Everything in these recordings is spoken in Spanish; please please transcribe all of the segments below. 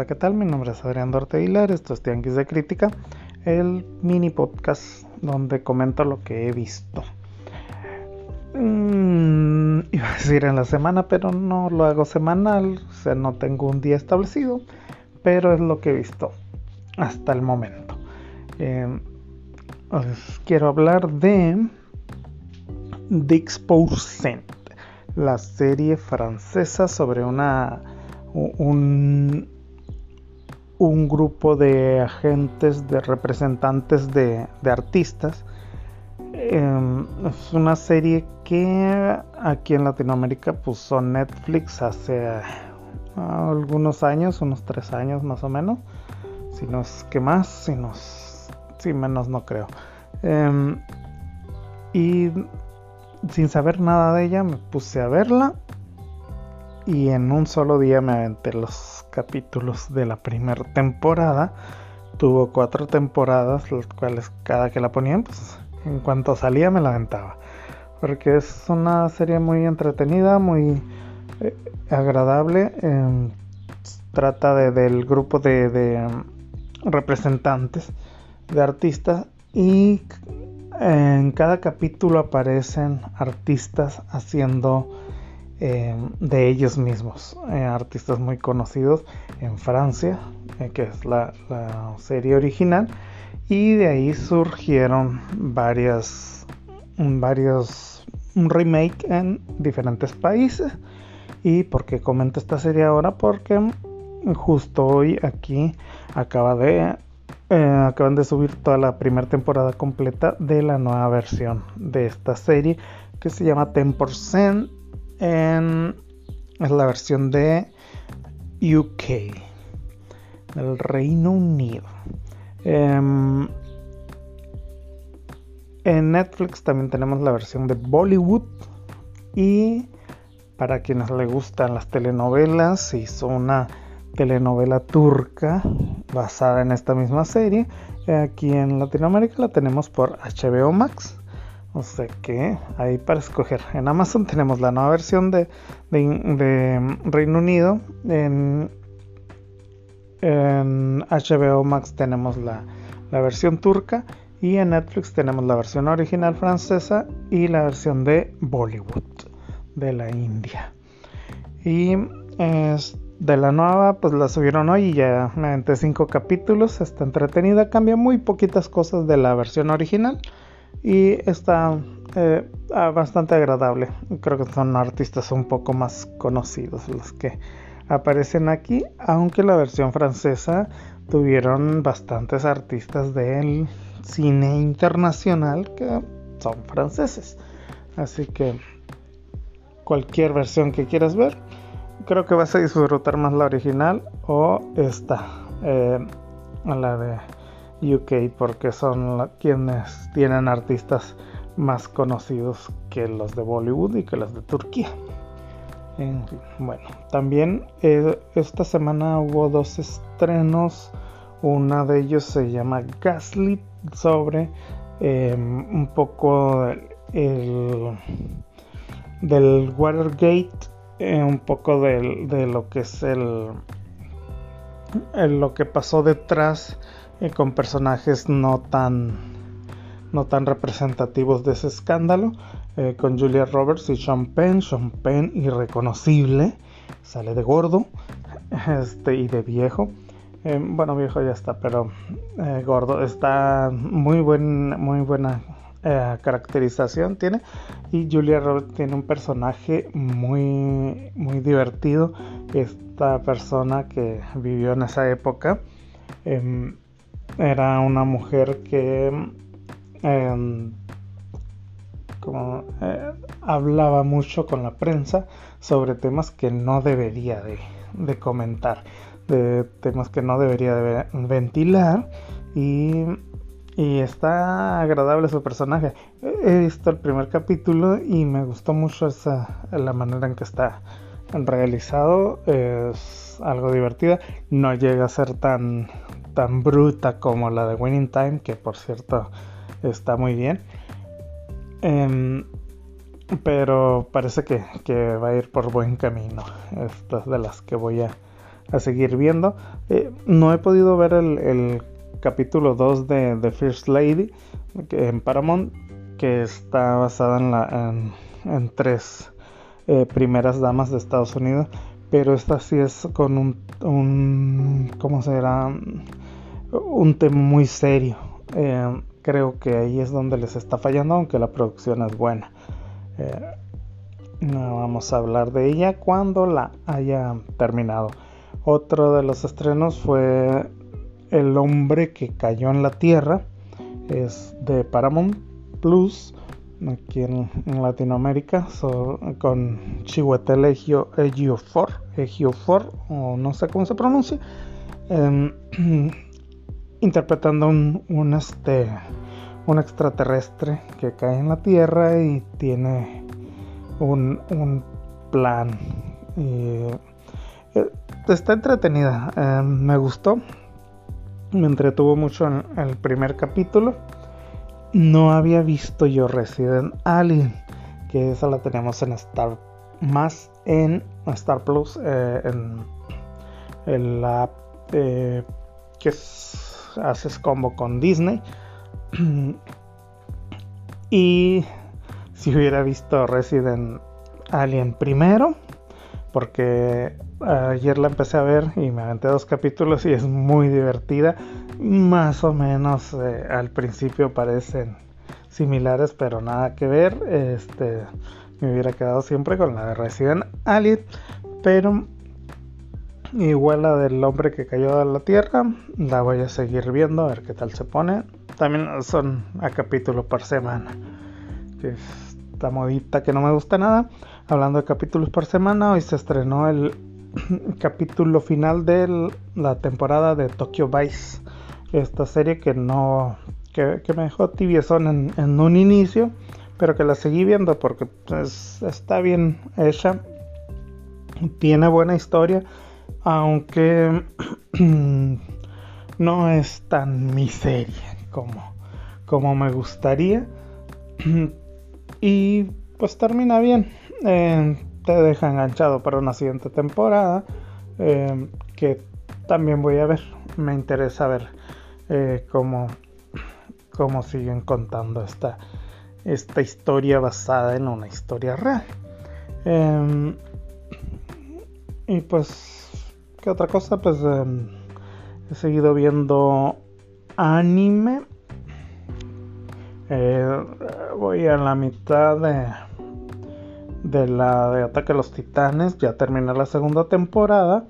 Hola, ¿qué tal? Mi nombre es Adrián Duarte Aguilar, esto es Tianguis de Crítica, el mini podcast donde comento lo que he visto. Mm, iba a decir en la semana, pero no lo hago semanal, o sea, no tengo un día establecido, pero es lo que he visto hasta el momento. Eh, quiero hablar de Dix la serie francesa sobre una un, un grupo de agentes, de representantes de, artistas. Em, es una serie que aquí en Latinoamérica puso Netflix hace algunos años, unos tres años más o menos. Si no es que más, si, no, si menos no creo. Em, y sin saber nada de ella me puse a verla y en un solo día me aventé los capítulos de la primera temporada. Tuvo cuatro temporadas, las cuales cada que la ponían, pues en cuanto salía me la aventaba. Porque es una serie muy entretenida, muy eh, agradable. Em, trata de, del grupo de, de em, representantes de artistas y en cada capítulo aparecen artistas haciendo eh, de ellos mismos, eh, artistas muy conocidos en Francia, eh, que es la, serie original, y de ahí surgieron varias, varios remake en diferentes países. ¿Y por qué comento esta serie ahora? Porque justo hoy aquí acaban de subir toda la primera temporada completa de la nueva versión de esta serie que se llama 10% es la versión de UK, del Reino Unido. Em, en Netflix también tenemos la versión de Bollywood y para quienes les gustan las telenovelas, hizo una telenovela turca basada en esta misma serie. Aquí en Latinoamérica la tenemos por HBO Max. O sea que ahí para escoger. En Amazon tenemos la nueva versión de, Reino Unido. En, HBO Max tenemos la, versión turca. Y en Netflix tenemos la versión original francesa y la versión de Bollywood, de la India. Y de la nueva, pues la subieron hoy y ya mediante cinco capítulos. Está entretenida, cambia muy poquitas cosas de la versión original y está eh, ah, bastante agradable. Creo que son artistas un poco más conocidos los que aparecen aquí, aunque la versión francesa tuvieron bastantes artistas del cine internacional que son franceses. Así que cualquier versión que quieras ver, creo que vas a disfrutar más la original o esta, eh, la de UK porque son quienes tienen artistas más conocidos que los de Bollywood y que los de Turquía. bueno, también eh, esta semana hubo dos estrenos. Una de ellos se llama Gaslit sobre em, un poco el, del Watergate, eh, un poco de lo que es el, lo que pasó detrás con personajes no tan, no tan representativos de ese escándalo, eh, con Julia Roberts y Sean Penn, Sean Penn irreconocible, sale de gordo este, y de viejo. Eh, bueno, viejo ya está, pero eh, gordo. Está muy, buen, muy buena caracterización tiene. Y Julia Roberts tiene un personaje muy, muy divertido. Esta persona que vivió en esa época. Era una mujer que em, eh, hablaba mucho con la prensa sobre temas que no debería de, comentar, de temas que no debería de ventilar y, y, está agradable su personaje. He visto el primer capítulo y me gustó mucho esa, la manera en que está realizado, es algo divertida, no llega a ser tan tan bruta como la de Winning Time, que por cierto está muy bien. Em, pero parece que, va a ir por buen camino. Estas de las que voy a, seguir viendo. Eh, no he podido ver el, capítulo 2 de The First Lady en Paramount, que está basada en, la, en, tres eh, primeras damas de Estados Unidos, pero esta sí es con un, un ¿cómo será? Un tema muy serio. Eh, creo que ahí es donde les está fallando, aunque la producción es buena. no vamos a hablar de ella cuando la haya terminado. Otro de los estrenos fue El hombre que cayó en la tierra. Es de Paramount Plus, aquí en, Latinoamérica, con Ejiofor, Ejiofor, o no sé cómo se pronuncia, em, interpretando un, este, un extraterrestre que cae en la tierra y tiene un, un plan. Y, eh, está entretenida, eh, me gustó, me entretuvo mucho en el primer capítulo. No había visto yo Resident Alien, que esa la tenemos en Star más en Star Plus, eh, en, la que haces combo con Disney. y si hubiera visto Resident Alien primero, porque ayer la empecé a ver y me aventé dos capítulos y es muy divertida. Más o menos eh, al principio parecen similares, pero nada que ver. Este me hubiera quedado siempre con la de Resident Alien, pero igual la del hombre que cayó a la tierra, la voy a seguir viendo a ver qué tal se pone. También son a capítulo por semana. Esta modita que no me gusta nada. Hablando de capítulos por semana, hoy se estrenó el capítulo final de la temporada de Tokyo Vice. Esta serie que no. que, me dejó tibiezón en, en, un inicio. Pero que la seguí viendo porque pues, está bien hecha. Tiene buena historia. Aunque no es tan mi serie como, como me gustaría. y pues termina bien. Eh, te deja enganchado para una siguiente temporada eh, que también voy a ver. Me interesa ver eh, cómo, cómo siguen contando esta, esta historia basada en una historia real. Y pues, ¿qué otra cosa? Pues he seguido viendo anime. Voy a la mitad de de la de Ataque a los Titanes. Ya terminé la segunda temporada.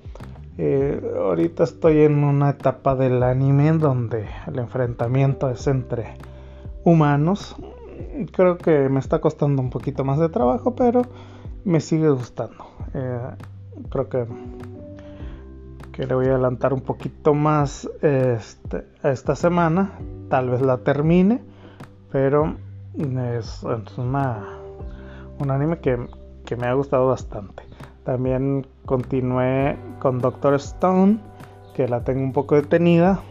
Eh, ahorita estoy en una etapa del anime donde el enfrentamiento es entre humanos. Creo que me está costando un poquito más de trabajo, pero me sigue gustando. Eh, creo que, que le voy a adelantar un poquito más este, esta semana. Tal vez la termine, pero es, un anime que, me ha gustado bastante. También continué con Doctor Stone, que la tengo un poco detenida.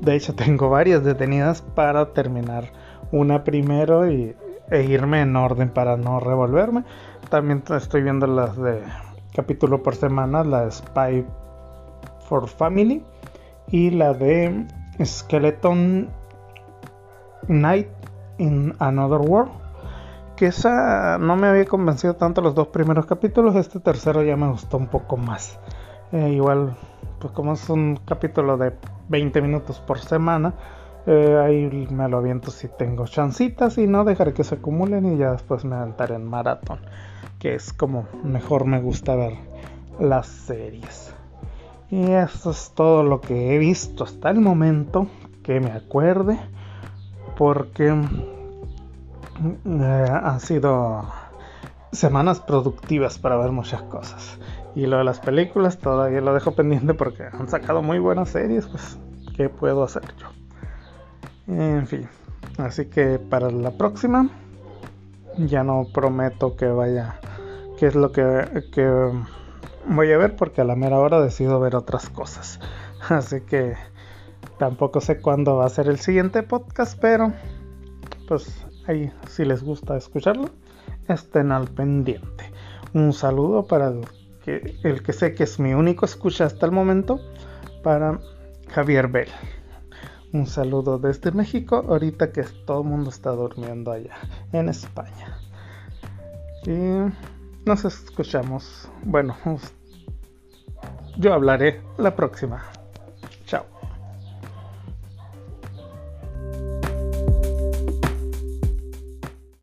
De hecho, tengo varias detenidas para terminar una primero y, e irme en orden para no revolverme. También estoy viendo las de capítulo por semana, la de Spy for Family y la de Skeleton Night in Another World que esa no me había convencido tanto los dos primeros capítulos, este tercero ya me gustó un poco más. Eh, igual, pues como es un capítulo de 20 minutos por semana, eh, ahí me lo aviento si tengo chancitas y no dejaré que se acumulen y ya después me aventaré en maratón, que es como mejor me gusta ver las series. Y eso es todo lo que he visto hasta el momento que me acuerde, porque eh, han sido semanas productivas para ver muchas cosas. Y lo de las películas todavía lo dejo pendiente porque han sacado muy buenas series, pues ¿qué puedo hacer yo? En fin, así que para la próxima ya no prometo que vaya, qué es lo que, que voy a ver porque a la mera hora decido ver otras cosas. Así que tampoco sé cuándo va a ser el siguiente podcast, pero pues ahí si les gusta escucharlo, estén al pendiente. Un saludo para el que, sé que es mi único escucha hasta el momento, para Javier Bell. Un saludo desde México, ahorita que todo el mundo está durmiendo allá en España. Y nos escuchamos. Bueno, yo hablaré la próxima.